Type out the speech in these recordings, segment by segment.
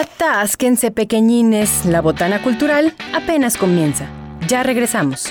Atásquense pequeñines, la botana cultural apenas comienza. Ya regresamos.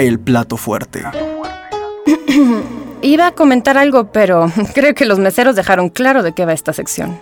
El plato fuerte. Iba a comentar algo, pero creo que los meseros dejaron claro de qué va esta sección.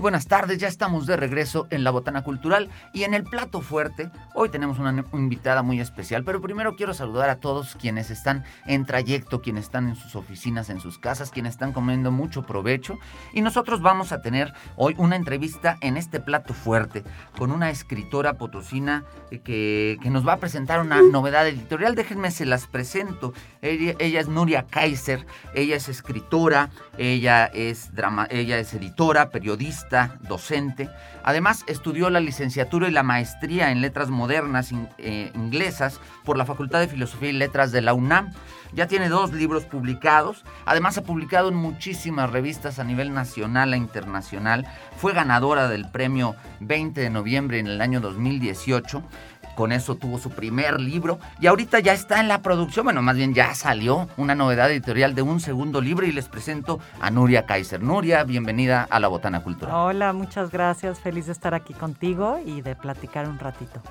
Buenas tardes, ya estamos de regreso en la Botana Cultural y en el plato fuerte. Hoy tenemos una invitada muy especial, pero primero quiero saludar a todos quienes están en trayecto, quienes están en sus oficinas, en sus casas, quienes están comiendo mucho provecho. Y nosotros vamos a tener hoy una entrevista en este plato fuerte con una escritora potosina eh, que, que nos va a presentar una novedad editorial. Déjenme se las presento. Ella, ella es Nuria Kaiser, ella es escritora, ella es, drama, ella es editora, periodista docente. Además, estudió la licenciatura y la maestría en letras modernas eh, inglesas por la Facultad de Filosofía y Letras de la UNAM. Ya tiene dos libros publicados. Además, ha publicado en muchísimas revistas a nivel nacional e internacional. Fue ganadora del premio 20 de noviembre en el año 2018 con eso tuvo su primer libro y ahorita ya está en la producción, bueno, más bien ya salió una novedad editorial de un segundo libro y les presento a Nuria Kaiser. Nuria, bienvenida a la Botana Cultural. Hola, muchas gracias, feliz de estar aquí contigo y de platicar un ratito.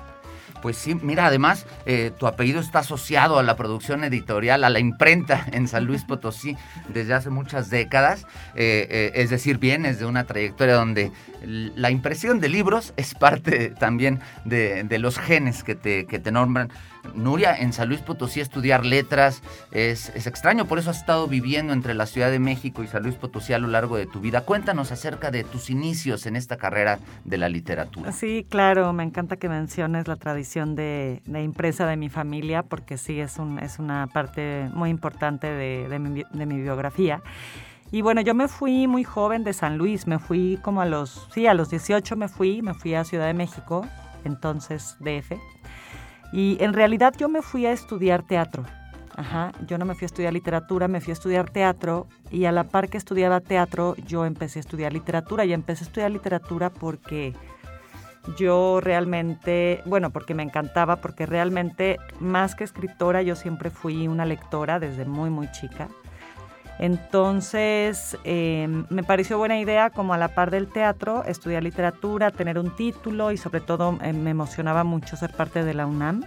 Pues sí, mira, además eh, tu apellido está asociado a la producción editorial, a la imprenta en San Luis Potosí desde hace muchas décadas. Eh, eh, es decir, vienes de una trayectoria donde la impresión de libros es parte también de, los genes que te, nombran. Nuria, en San Luis Potosí estudiar letras es, extraño, por eso has estado viviendo entre la Ciudad de México y San Luis Potosí a lo largo de tu vida. Cuéntanos acerca de tus inicios en esta carrera de la literatura. Sí, claro, me encanta que menciones la tradición de, impresa de mi familia, porque sí, es, un, es una parte muy importante de mi biografía. Y bueno, yo me fui muy joven de San Luis, me fui como a los, sí, a los 18 me fui, me fui a Ciudad de México, entonces DF. Y en realidad yo me fui a estudiar teatro. Ajá, yo no me fui a estudiar literatura, me fui a estudiar teatro y a la par que estudiaba teatro yo empecé a estudiar literatura y empecé a estudiar literatura porque yo realmente, bueno, porque me encantaba, porque realmente más que escritora yo siempre fui una lectora desde muy, muy chica. Entonces, em, me pareció buena idea, como a la par del teatro, estudiar literatura, tener un título y sobre todo eh, me emocionaba mucho ser parte de la UNAM.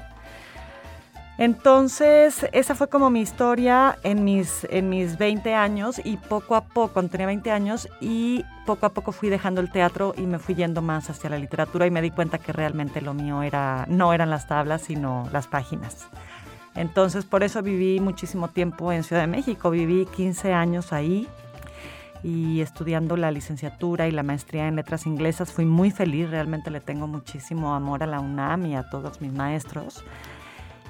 Entonces, esa fue como mi historia en mis, en mis 20 años y poco a poco, cuando tenía 20 años, y poco a poco fui dejando el teatro y me fui yendo más hacia la literatura y me di cuenta que realmente lo mío era, no eran las tablas, sino las páginas. Entonces, por eso viví muchísimo tiempo en Ciudad de México, viví 15 años ahí y estudiando la licenciatura y la maestría en letras inglesas. Fui muy feliz, realmente le tengo muchísimo amor a la UNAM y a todos mis maestros.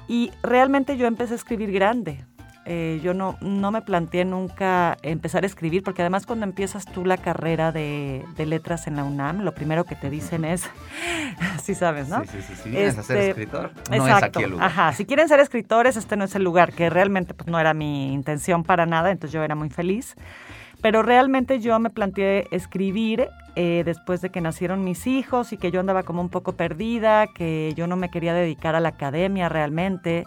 Y realmente yo empecé a escribir grande. Eh, yo no, no me planteé nunca empezar a escribir, porque además cuando empiezas tú la carrera de, letras en la UNAM, lo primero que te dicen es, sí sabes, ¿no? Sí, sí, sí, si vienes a ser este, escritor, no exacto, es aquí el lugar. Ajá, si quieren ser escritores, este no es el lugar, que realmente pues, no era mi intención para nada, entonces yo era muy feliz. Pero realmente yo me planteé escribir eh, después de que nacieron mis hijos y que yo andaba como un poco perdida, que yo no me quería dedicar a la academia realmente.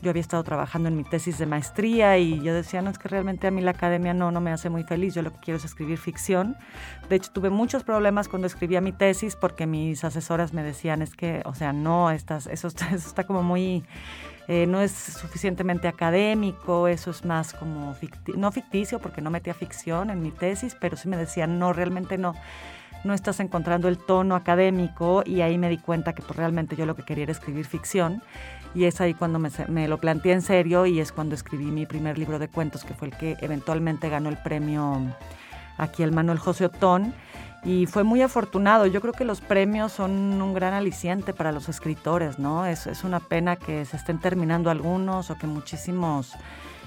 Yo había estado trabajando en mi tesis de maestría y yo decía, no, es que realmente a mí la academia no, no me hace muy feliz, yo lo que quiero es escribir ficción. De hecho, tuve muchos problemas cuando escribía mi tesis porque mis asesoras me decían, es que, o sea, no, estás, eso, eso está como muy eh, no es suficientemente académico, eso es más como, no ficticio, porque no metía ficción en mi tesis, pero sí me decían, no, realmente no, no estás encontrando el tono académico y ahí me di cuenta que pues, realmente yo lo que quería era escribir ficción y es ahí cuando me, me, lo planteé en serio y es cuando escribí mi primer libro de cuentos, que fue el que eventualmente ganó el premio aquí el Manuel José Otón y fue muy afortunado. Yo creo que los premios son un gran aliciente para los escritores, ¿no? Es, es una pena que se estén terminando algunos o que muchísimos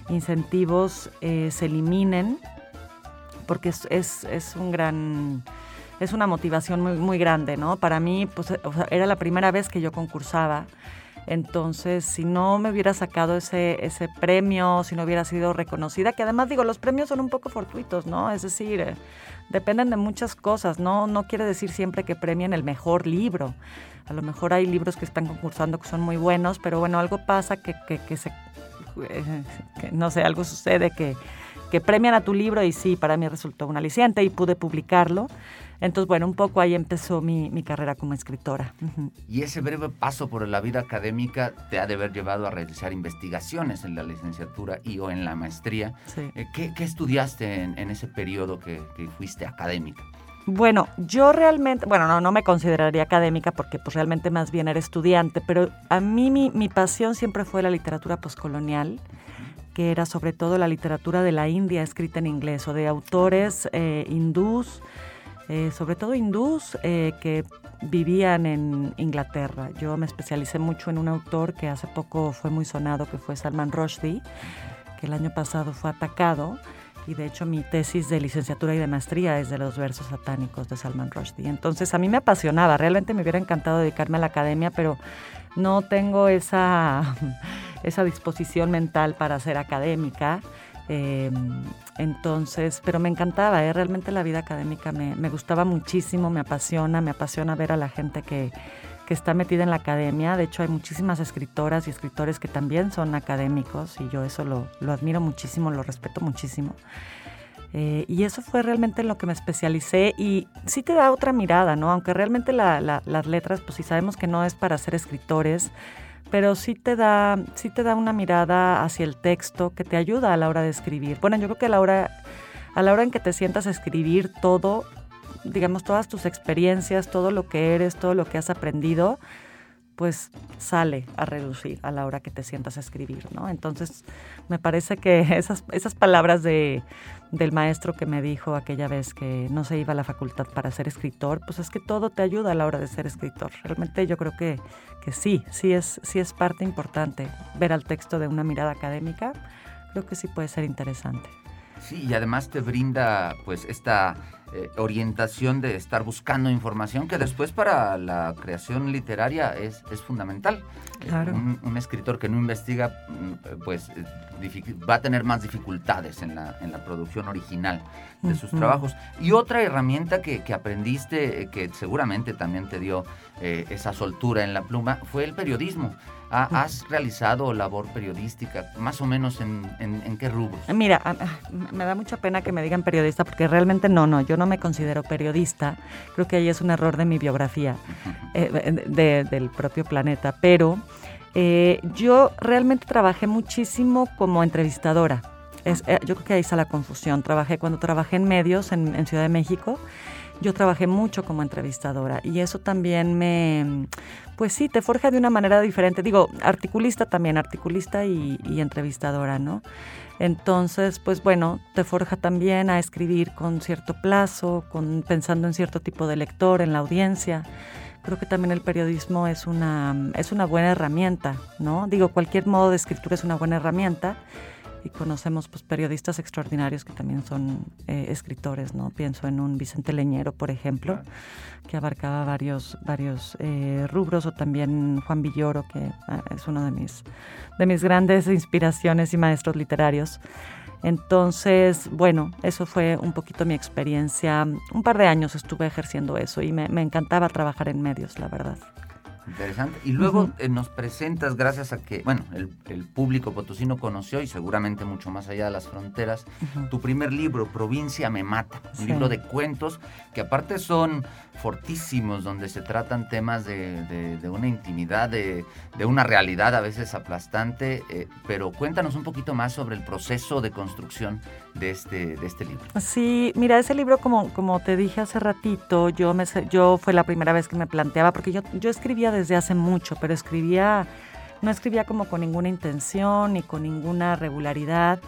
incentivos eh, se eliminen, porque es, es, es, un gran... Es una motivación muy, muy grande, ¿no? Para mí, pues, era la primera vez que yo concursaba. Entonces, si no me hubiera sacado ese, ese premio, si no hubiera sido reconocida, que además digo, los premios son un poco fortuitos, ¿no? Es decir, dependen de muchas cosas, ¿no? No quiere decir siempre que premien el mejor libro. A lo mejor hay libros que están concursando que son muy buenos, pero bueno, algo pasa que, que, se, eh, no sé, algo sucede que, que premian a tu libro y sí, para mí resultó un aliciente y pude publicarlo. Entonces, bueno, un poco ahí empezó mi, mi carrera como escritora. Y ese breve paso por la vida académica te ha de haber llevado a realizar investigaciones en la licenciatura y o en la maestría. Eh, ¿qué, ¿qué, estudiaste en, en ese periodo que, que, fuiste académica? Bueno, yo realmente, bueno, no, no me consideraría académica porque pues realmente más bien era estudiante, pero a mí mi, mi pasión siempre fue la literatura poscolonial que era sobre todo la literatura de la India escrita en inglés o de autores eh, hindús eh, sobre todo hindús eh, que vivían en Inglaterra. Yo me especialicé mucho en un autor que hace poco fue muy sonado, que fue Salman Rushdie, que el año pasado fue atacado. Y de hecho mi tesis de licenciatura y de maestría es de los versos satánicos de Salman Rushdie. Entonces a mí me apasionaba, realmente me hubiera encantado dedicarme a la academia, pero no tengo esa, esa disposición mental para ser académica. Em, entonces, pero me encantaba, ¿eh? realmente la vida académica me, gustaba muchísimo, me apasiona, me apasiona ver a la gente que, que, está metida en la academia. De hecho, hay muchísimas escritoras y escritores que también son académicos y yo eso lo, lo admiro muchísimo, lo respeto muchísimo. Eh, y eso fue realmente en lo que me especialicé y sí te da otra mirada, ¿no? Aunque realmente la, la, las letras, pues sí sabemos que no es para ser escritores, pero sí te da, sí te da una mirada hacia el texto que te ayuda a la hora de escribir. Bueno, yo creo que a la hora, a la hora en que te sientas a escribir todo, digamos, todas tus experiencias, todo lo que eres, todo lo que has aprendido, pues sale a reducir a la hora que te sientas a escribir, ¿no? Entonces, me parece que esas, esas palabras de, del maestro que me dijo aquella vez que no se iba a la facultad para ser escritor, pues es que todo te ayuda a la hora de ser escritor. Realmente yo creo que, que sí, sí es, sí es parte importante ver al texto de una mirada académica, creo que sí puede ser interesante. Sí, y además te brinda pues esta eh, orientación de estar buscando información que después para la creación literaria es, es fundamental. Claro. Un, un escritor que no investiga mm, pues eh, dific- va a tener más dificultades en la, en la producción original de sus trabajos. Y otra herramienta que, que aprendiste, eh, que seguramente también te dio eh, esa soltura en la pluma, fue el periodismo. Ha- ¿Has realizado labor periodística? Más o menos en, en- en qué rubros? Mira, a- a- me da mucha pena que me digan periodista porque realmente no, no, yo no me considero periodista. Creo que ahí es un error de mi biografía, eh, de- del propio planeta. Pero eh, yo realmente trabajé muchísimo como entrevistadora. Es, eh, yo creo que ahí está la confusión. Trabajé cuando trabajé en medios en, en Ciudad de México. Yo trabajé mucho como entrevistadora y eso también me, pues sí, te forja de una manera diferente. Digo, articulista también, articulista y, y entrevistadora, ¿no? Entonces, pues bueno, te forja también a escribir con cierto plazo, con, pensando en cierto tipo de lector, en la audiencia. Creo que también el periodismo es una, es una buena herramienta, ¿no? Digo, cualquier modo de escritura es una buena herramienta y conocemos pues periodistas extraordinarios que también son eh, escritores, ¿no? Pienso en un Vicente Leñero, por ejemplo, que abarcaba varios, varios eh, rubros, o también Juan Villoro, que ah, es uno de mis, de mis grandes inspiraciones y maestros literarios. Entonces, bueno, eso fue un poquito mi experiencia. Un par de años estuve ejerciendo eso y me, me encantaba trabajar en medios, la verdad. Interesante. Y luego Ujú. eh, nos presentas, gracias a que, bueno, el, el público potosino conoció y seguramente mucho más allá de las fronteras, Ujú. tu primer libro, Provincia me mata, un Sí. libro de cuentos que aparte son fortísimos, donde se tratan temas de, de- de una intimidad, de, de una realidad a veces aplastante, eh, pero cuéntanos un poquito más sobre el proceso de construcción de este, de este libro. Sí, mira, ese libro, como, como te dije hace ratito, yo, me, yo fue la primera vez que me planteaba, porque yo, yo escribía desde hace mucho, pero escribía, no escribía como con ninguna intención ni con ninguna regularidad.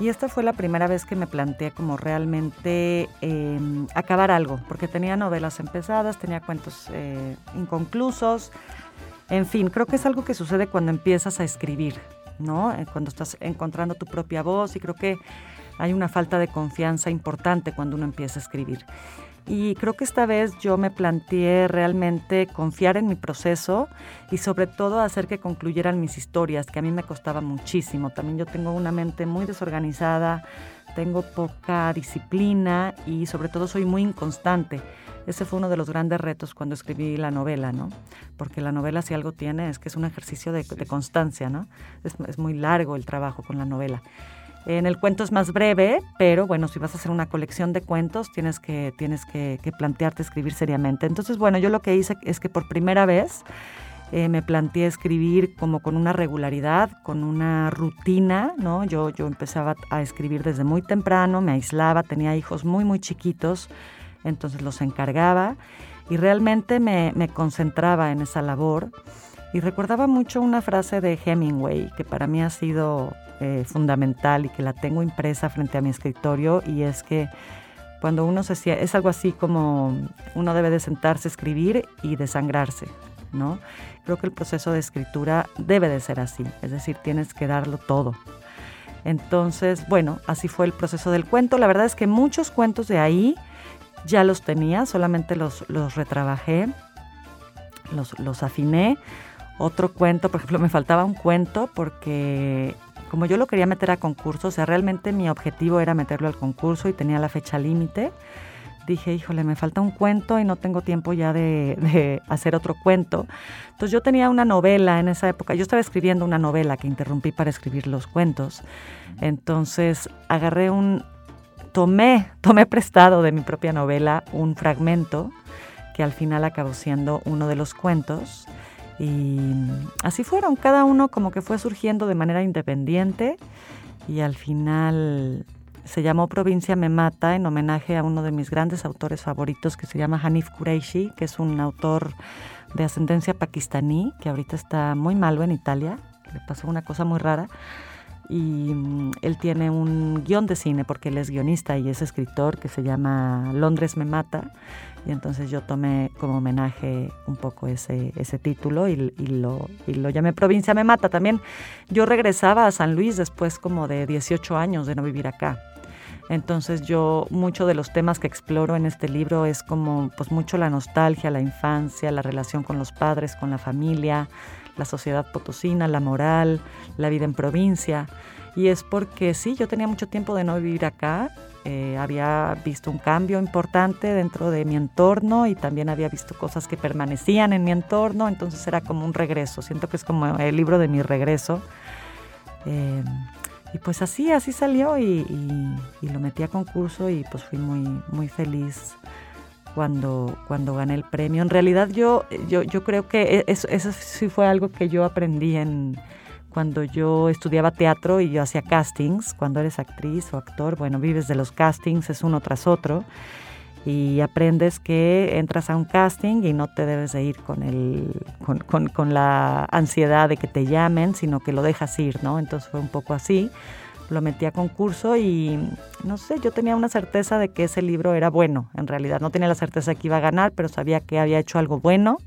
Y esta fue la primera vez que me planteé como realmente eh, acabar algo, porque tenía novelas empezadas, tenía cuentos eh, inconclusos, en fin, creo que es algo que sucede cuando empiezas a escribir, ¿no? Eh, Cuando estás encontrando tu propia voz y creo que hay una falta de confianza importante cuando uno empieza a escribir. Y creo que esta vez yo me planteé realmente confiar en mi proceso y sobre todo hacer que concluyeran mis historias, que a mí me costaba muchísimo. También yo tengo una mente muy desorganizada, tengo poca disciplina y sobre todo soy muy inconstante. Ese fue uno de los grandes retos cuando escribí la novela, ¿no? Porque la novela si algo tiene es que es un ejercicio de, de constancia, ¿no? Es, es muy largo el trabajo con la novela. En el cuento es más breve, pero bueno, si vas a hacer una colección de cuentos, tienes que, tienes que, plantearte escribir seriamente. Entonces, bueno, yo lo que hice es que por primera vez eh, me planteé escribir como con una regularidad, con una rutina, ¿no? Yo, yo empezaba a escribir desde muy temprano, me aislaba, tenía hijos muy, muy chiquitos, entonces los encargaba y realmente me, me concentraba en esa labor. Y recordaba mucho una frase de Hemingway que para mí ha sido eh, fundamental y que la tengo impresa frente a mi escritorio y es que cuando uno se es algo así como uno debe de sentarse a escribir y desangrarse, ¿no? Creo que el proceso de escritura debe de ser así, es decir, tienes que darlo todo. Entonces, bueno, así fue el proceso del cuento. La verdad es que muchos cuentos de ahí ya los tenía, solamente los, los retrabajé, los, los afiné. Otro cuento, por ejemplo, me faltaba un cuento porque como yo lo quería meter a concurso, o sea, realmente mi objetivo era meterlo al concurso y tenía la fecha límite. Dije, híjole, me falta un cuento y no tengo tiempo ya de, de hacer otro cuento. Entonces yo tenía una novela en esa época, yo estaba escribiendo una novela que interrumpí para escribir los cuentos. Entonces agarré un, tomé, tomé prestado de mi propia novela un fragmento que al final acabó siendo uno de los cuentos. Y así fueron, cada uno como que fue surgiendo de manera independiente y al final se llamó Provincia Me Mata en homenaje a uno de mis grandes autores favoritos que se llama Hanif Kureishi, que es un autor de ascendencia pakistaní que ahorita está muy malo en Italia, le pasó una cosa muy rara y mm, él tiene un guion de cine porque él es guionista y es escritor que se llama Londres me mata y entonces yo tomé como homenaje un poco ese, ese título y, y lo, y lo llamé Provincia me mata. También yo regresaba a San Luis después como de 18 años de no vivir acá. Entonces yo, mucho de los temas que exploro en este libro es como, pues mucho la nostalgia, la infancia, la relación con los padres, con la familia, la sociedad potosina, la moral, la vida en provincia. Y es porque sí, yo tenía mucho tiempo de no vivir acá, eh, había visto un cambio importante dentro de mi entorno y también había visto cosas que permanecían en mi entorno, entonces era como un regreso, siento que es como el libro de mi regreso. Eh, y pues así, así salió y, lo metí a concurso y pues fui muy, muy feliz cuando, cuando gané el premio. En realidad yo, yo, yo creo que e, eso, eso sí fue algo que yo aprendí en, cuando yo estudiaba teatro y yo hacía castings, cuando eres actriz o actor, bueno, vives de los castings, es uno tras otro y aprendes que entras a un casting y no te debes de ir con, el, con, con, la ansiedad de que te llamen, sino que lo dejas ir, ¿no? Entonces fue un poco así. Lo metí a concurso y no sé, yo tenía una certeza de que ese libro era bueno, en realidad. No tenía la certeza de que iba a ganar, pero sabía que había hecho algo bueno.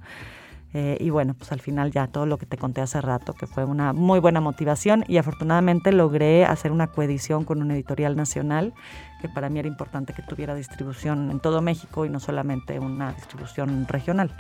Eh, y bueno, pues al final ya todo lo que te conté hace rato, que fue una muy buena motivación y afortunadamente logré hacer una coedición con una editorial nacional que para mí era importante que tuviera distribución en todo México y no solamente una distribución regional.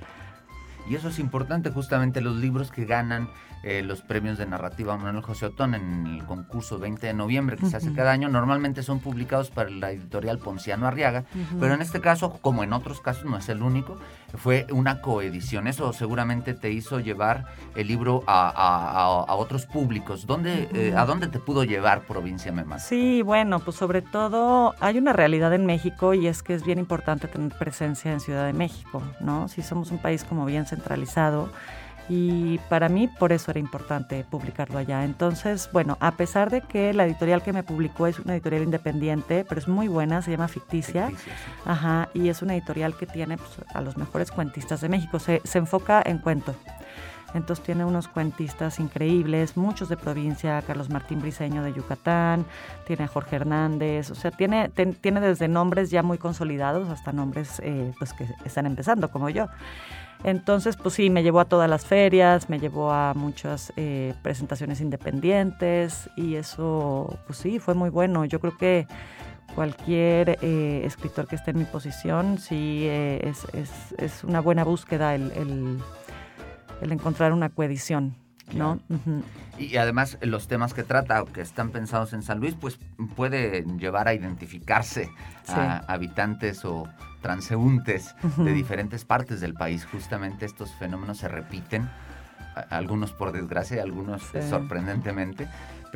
Y eso es importante, justamente los libros que ganan eh, los premios de narrativa Manuel José Otón en el concurso 20 de noviembre que se hace cada año, normalmente son publicados para la editorial Ponciano Arriaga, pero en este caso, como en otros casos, no es el único, fue una coedición. Eso seguramente te hizo llevar el libro a, otros públicos. ¿Dónde, eh, ¿A dónde te pudo llevar Provincia Memas? Sí, bueno, pues sobre todo hay una realidad en México y es que es bien importante tener presencia en Ciudad de México, ¿no? Si somos un país como bien centralizado, y para mí por eso era importante publicarlo allá. Entonces, bueno, a pesar de que la editorial que me publicó es una editorial independiente, pero es muy buena, se llama Ficticia, ajá, y es una editorial que tiene pues, a los mejores cuentistas de México, se, se enfoca en cuento. Entonces tiene unos cuentistas increíbles, muchos de provincia, Carlos Martín Briseño de Yucatán, tiene a Jorge Hernández, o sea, tiene, tiene desde nombres ya muy consolidados hasta nombres eh, pues que están empezando, como yo. Entonces, pues sí, me llevó a todas las ferias, me llevó a muchas eh, presentaciones independientes y eso, pues sí, fue muy bueno. Yo creo que cualquier eh, escritor que esté en mi posición, sí, eh, es, una buena búsqueda el, encontrar una coedición. ¿no? Y además los temas que trata, que están pensados en San Luis, pues puede llevar a identificarse a habitantes o transeúntes de diferentes partes del país. Justamente estos fenómenos se repiten, algunos por desgracia, algunos sorprendentemente,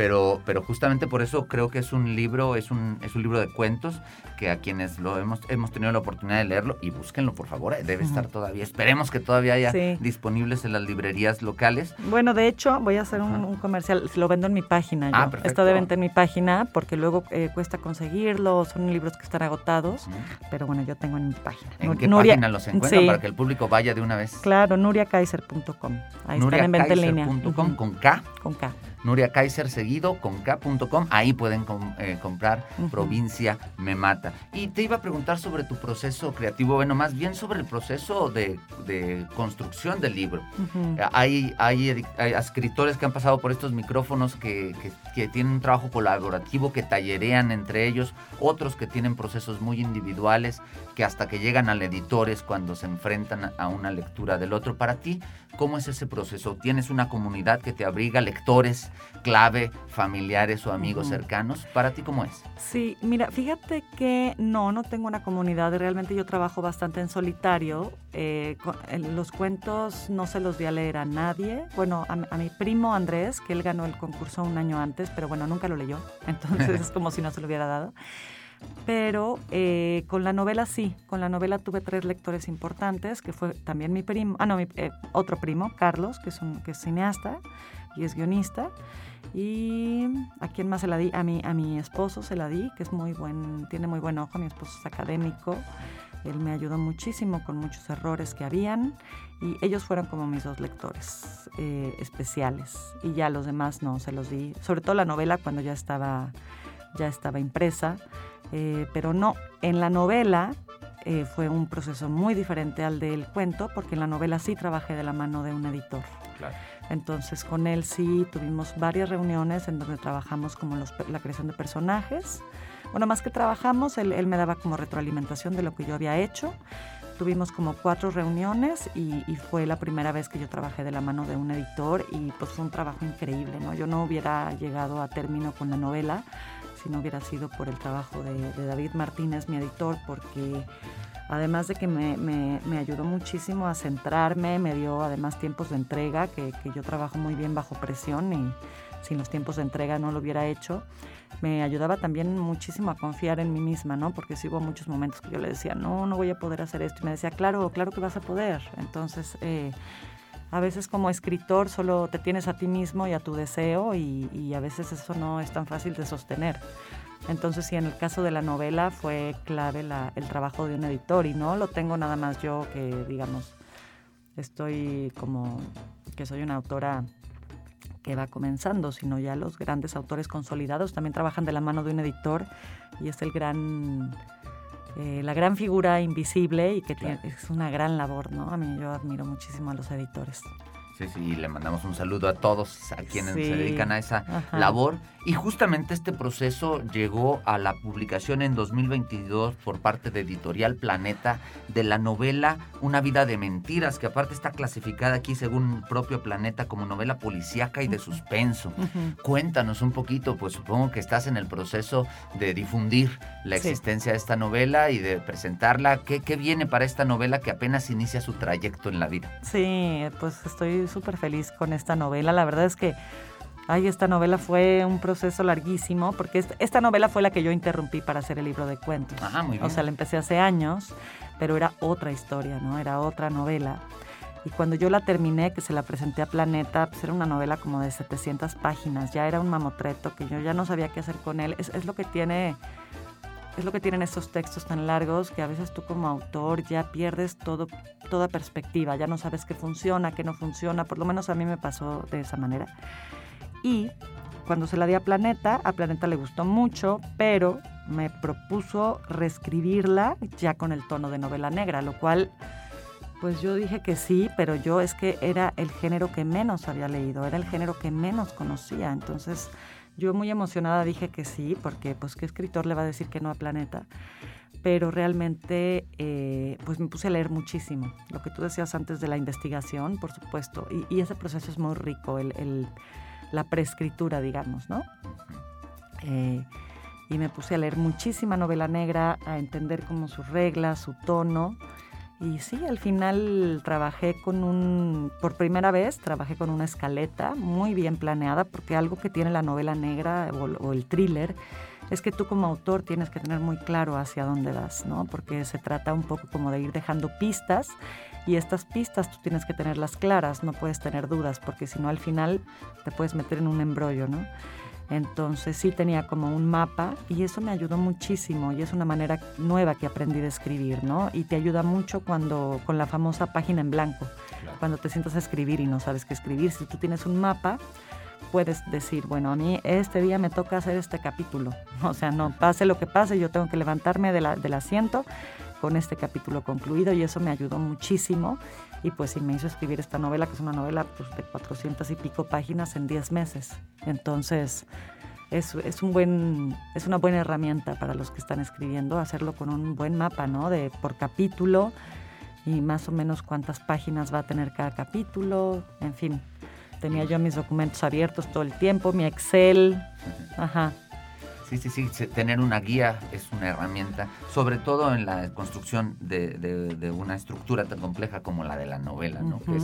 pero, pero justamente por eso creo que es un libro, es un, es un libro de cuentos que a quienes lo hemos, hemos tenido la oportunidad de leerlo, y búsquenlo por favor, eh, debe estar todavía, esperemos que todavía haya disponibles en las librerías locales. Bueno, de hecho, voy a hacer un, comercial, lo vendo en mi página. Ah, Está de venta en mi página porque luego eh, cuesta conseguirlo, son libros que están agotados, pero bueno, yo tengo en mi página. ¿En qué página los encuentran para que el público vaya de una vez? Claro, nuriakaiser.com. Ahí están en venta en línea. ¿Con K? Con K. Nuria Kaiser seguido con K.com. Ahí pueden eh, comprar Provincia Me Mata. Y te iba a preguntar sobre tu proceso creativo, bueno, más bien sobre el proceso de, construcción del libro. hay, hay, escritores que han pasado por estos micrófonos que, que, tienen un trabajo colaborativo, que tallerean entre ellos, otros que tienen procesos muy individuales, que hasta que llegan al editor es cuando se enfrentan a una lectura del otro. Para ti, ¿cómo es ese proceso? ¿Tienes una comunidad que te abriga, lectores clave, familiares o amigos cercanos. ¿Para ti cómo es? Sí, mira, fíjate que no, no tengo una comunidad. Realmente yo trabajo bastante en solitario. Eh, los cuentos no se los di a leer a nadie. Bueno, a, mi primo Andrés, que él ganó el concurso un año antes, pero bueno, nunca lo leyó. Entonces es como si no se lo hubiera dado. Pero eh, con la novela sí, con la novela tuve tres lectores importantes, que fue también mi primo, ah no, mi, eh, otro primo, Carlos, que es, un, que es cineasta, y es guionista. Y a quién más se la di? A mi, a mi esposo se la di, que es muy buen, tiene muy buen ojo, mi esposo es académico. Él me ayudó muchísimo con muchos errores que habían y ellos fueron como mis dos lectores eh, especiales y ya los demás no, se los di, sobre todo la novela cuando ya estaba, ya estaba impresa, eh, pero no, en la novela eh, fue un proceso muy diferente al del cuento porque en la novela sí trabajé de la mano de un editor. Claro. Entonces con él sí tuvimos varias reuniones en donde trabajamos como la creación de personajes, bueno, más que trabajamos, él, me daba como retroalimentación de lo que yo había hecho tuvimos como cuatro reuniones y, fue la primera vez que yo trabajé de la mano de un editor y pues fue un trabajo increíble, ¿no? Yo no hubiera llegado a término con la novela si no hubiera sido por el trabajo de, David Martínez, mi editor, porque además de que me, me, ayudó muchísimo a centrarme, me dio además tiempos de entrega, que, que yo trabajo muy bien bajo presión y sin los tiempos de entrega no lo hubiera hecho me ayudaba también muchísimo a confiar en mí misma, ¿no? Porque sí hubo muchos momentos que yo le decía, no, no voy a poder hacer esto. Y me decía, claro, claro que vas a poder. Entonces, eh, a veces como escritor solo te tienes a ti mismo y a tu deseo y, a veces eso no es tan fácil de sostener. Entonces, sí, en el caso de la novela fue clave el trabajo de un editor y no lo tengo nada más yo que, digamos, estoy como que soy una autora que va comenzando, sino ya los grandes autores consolidados también trabajan de la mano de un editor y es el gran, eh, la gran figura invisible y que es una gran labor, ¿no? A mí yo admiro muchísimo a los editores. Sí, sí, le mandamos un saludo a todos a quienes se dedican a esa labor. Y justamente este proceso llegó a la publicación en 2022 por parte de Editorial Planeta de la novela Una vida de mentiras, que aparte está clasificada aquí según el propio Planeta como novela policíaca y de suspenso. Cuéntanos un poquito, pues supongo que estás en el proceso de difundir la existencia de esta novela y de presentarla. ¿Qué, ¿Qué viene para esta novela que apenas inicia su trayecto en la vida? Sí, pues estoy súper feliz con esta novela. La verdad es que, ay, esta novela fue un proceso larguísimo, porque esta, novela fue la que yo interrumpí para hacer el libro de cuentos. Ajá, muy bien. O sea, la empecé hace años, pero era otra historia, ¿no? Era otra novela. Y cuando yo la terminé, que se la presenté a Planeta, pues era una novela como de 700 páginas, ya era un mamotreto que yo ya no sabía qué hacer con él. Es, es lo que tiene es lo que tienen estos textos tan largos que a veces tú como autor ya pierdes todo, toda perspectiva, ya no sabes qué funciona, qué no funciona, por lo menos a mí me pasó de esa manera. Y cuando se la di a Planeta, a Planeta le gustó mucho, pero me propuso reescribirla ya con el tono de novela negra, lo cual pues yo dije que sí, pero yo es que era el género que menos había leído, era el género que menos conocía, entonces yo muy emocionada dije que sí, porque pues qué escritor le va a decir que no a Planeta. Pero realmente eh, pues me puse a leer muchísimo. Lo que tú decías antes de la investigación, por supuesto. Y, ese proceso es muy rico, el, la preescritura, digamos, ¿no? Eh, y me puse a leer muchísima novela negra, a entender como sus reglas, su tono. Y sí, al final trabajé con un, por primera vez, trabajé con una escaleta muy bien planeada, porque algo que tiene la novela negra o, el thriller es que tú como autor tienes que tener muy claro hacia dónde vas, ¿no? Porque se trata un poco como de ir dejando pistas y estas pistas tú tienes que tenerlas claras, no puedes tener dudas, porque si no al final te puedes meter en un embrollo, ¿no? Entonces sí tenía como un mapa y eso me ayudó muchísimo y es una manera nueva que aprendí de escribir, ¿no? Y te ayuda mucho cuando con la famosa página en blanco, cuando te sientas a escribir y no sabes qué escribir. Si tú tienes un mapa, puedes decir, bueno, a mí este día me toca hacer este capítulo. O sea, no pase lo que pase, yo tengo que levantarme del asiento con este capítulo concluido y eso me ayudó muchísimo y pues sí me hizo escribir esta novela, que es una novela pues, de 400 y pico páginas en 10 meses. Entonces, es, es, un buen, es una buena herramienta para los que están escribiendo, hacerlo con un buen mapa, ¿no? De por capítulo y más o menos cuántas páginas va a tener cada capítulo, en fin. Tenía yo mis documentos abiertos todo el tiempo, mi Excel, ajá. Sí, sí, sí, tener una guía es una herramienta, sobre todo en la construcción de, una estructura tan compleja como la de la novela, ¿no? Que es,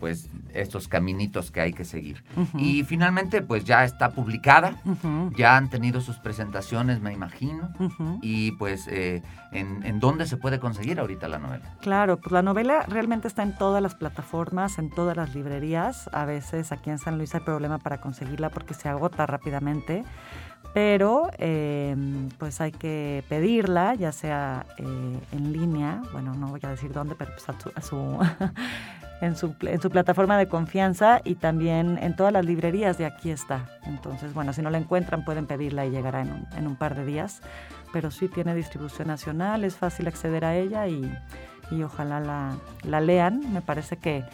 pues, estos caminitos que hay que seguir. Y finalmente, pues, ya está publicada, ya han tenido sus presentaciones, me imagino, y pues, eh, ¿en, ¿en dónde se puede conseguir ahorita la novela? Claro, pues la novela realmente está en todas las plataformas, en todas las librerías. A veces aquí en San Luis hay problema para conseguirla porque se agota rápidamente pero em, pues hay que pedirla, ya sea eh, en línea, bueno, no voy a decir dónde, pero pues a en, su, en su plataforma de confianza y también en todas las librerías de aquí está. Entonces, bueno, si no la encuentran pueden pedirla y llegará en un, en un par de días, pero sí tiene distribución nacional, es fácil acceder a ella y, y ojalá la, la lean. Me parece que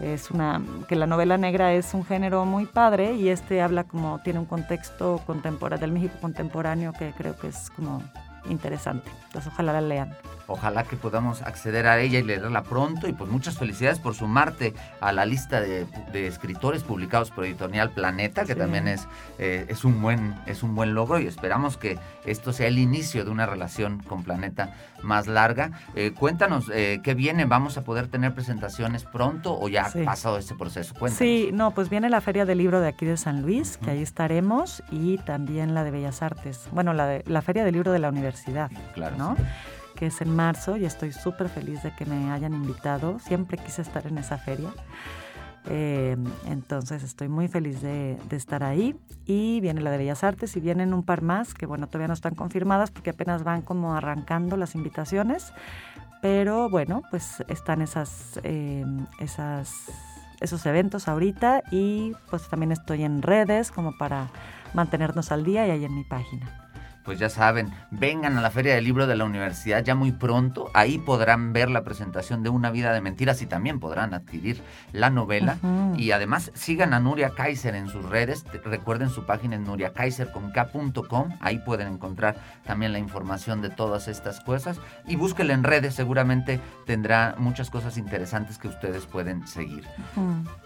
es una que la novela negra es un género muy padre y este habla como tiene un contexto contemporáneo del México contemporáneo que creo que es como interesante. Entonces ojalá la lean. Ojalá que podamos acceder a ella y leerla pronto. Y pues muchas felicidades por sumarte a la lista de, escritores publicados por Editorial Planeta, que también es, eh, es, un buen, es un buen logro. Y esperamos que esto sea el inicio de una relación con Planeta más larga. Eh, cuéntanos eh, qué viene. ¿Vamos a poder tener presentaciones pronto o ya ha pasado ese proceso? Cuéntanos. Sí, no, pues viene la Feria del Libro de aquí de San Luis, que ahí estaremos, y también la de Bellas Artes. Bueno, la, de, la Feria del Libro de la Universidad. Claro. ¿no? Que es en marzo y estoy súper feliz de que me hayan invitado. Siempre quise estar en esa feria. Eh, entonces estoy muy feliz de, estar ahí. Y viene la de Bellas Artes y vienen un par más que, bueno, todavía no están confirmadas porque apenas van como arrancando las invitaciones. Pero bueno, pues están esas, eh, esas, esos eventos ahorita y pues también estoy en redes como para mantenernos al día y ahí en mi página pues ya saben, vengan a la Feria del Libro de la Universidad ya muy pronto. Ahí podrán ver la presentación de Una vida de mentiras y también podrán adquirir la novela. Y además sigan a Nuria Kaiser en sus redes. Recuerden su página en nuriakaiser.com. Ahí pueden encontrar también la información de todas estas cosas. Y búsquenla en redes, seguramente tendrá muchas cosas interesantes que ustedes pueden seguir.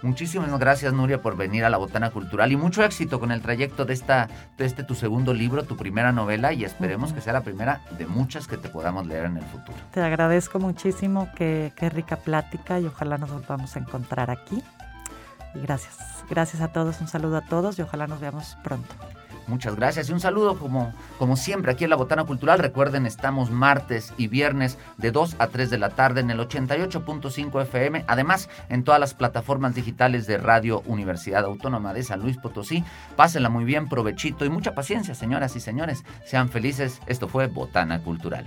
Muchísimas gracias, Nuria, por venir a la Botana Cultural y mucho éxito con el trayecto de, esta, de este tu segundo libro, tu primera novela y esperemos que sea la primera de muchas que te podamos leer en el futuro. Te agradezco muchísimo, qué, qué rica plática y ojalá nos volvamos a encontrar aquí. Y gracias, gracias a todos, un saludo a todos y ojalá nos veamos pronto. Muchas gracias y un saludo como, como siempre aquí en la Botana Cultural. Recuerden, estamos martes y viernes de 2 a 3 de la tarde en el 88.5 FM. Además, en todas las plataformas digitales de Radio Universidad Autónoma de San Luis Potosí. Pásenla muy bien, provechito y mucha paciencia, señoras y señores. Sean felices. Esto fue Botana Cultural.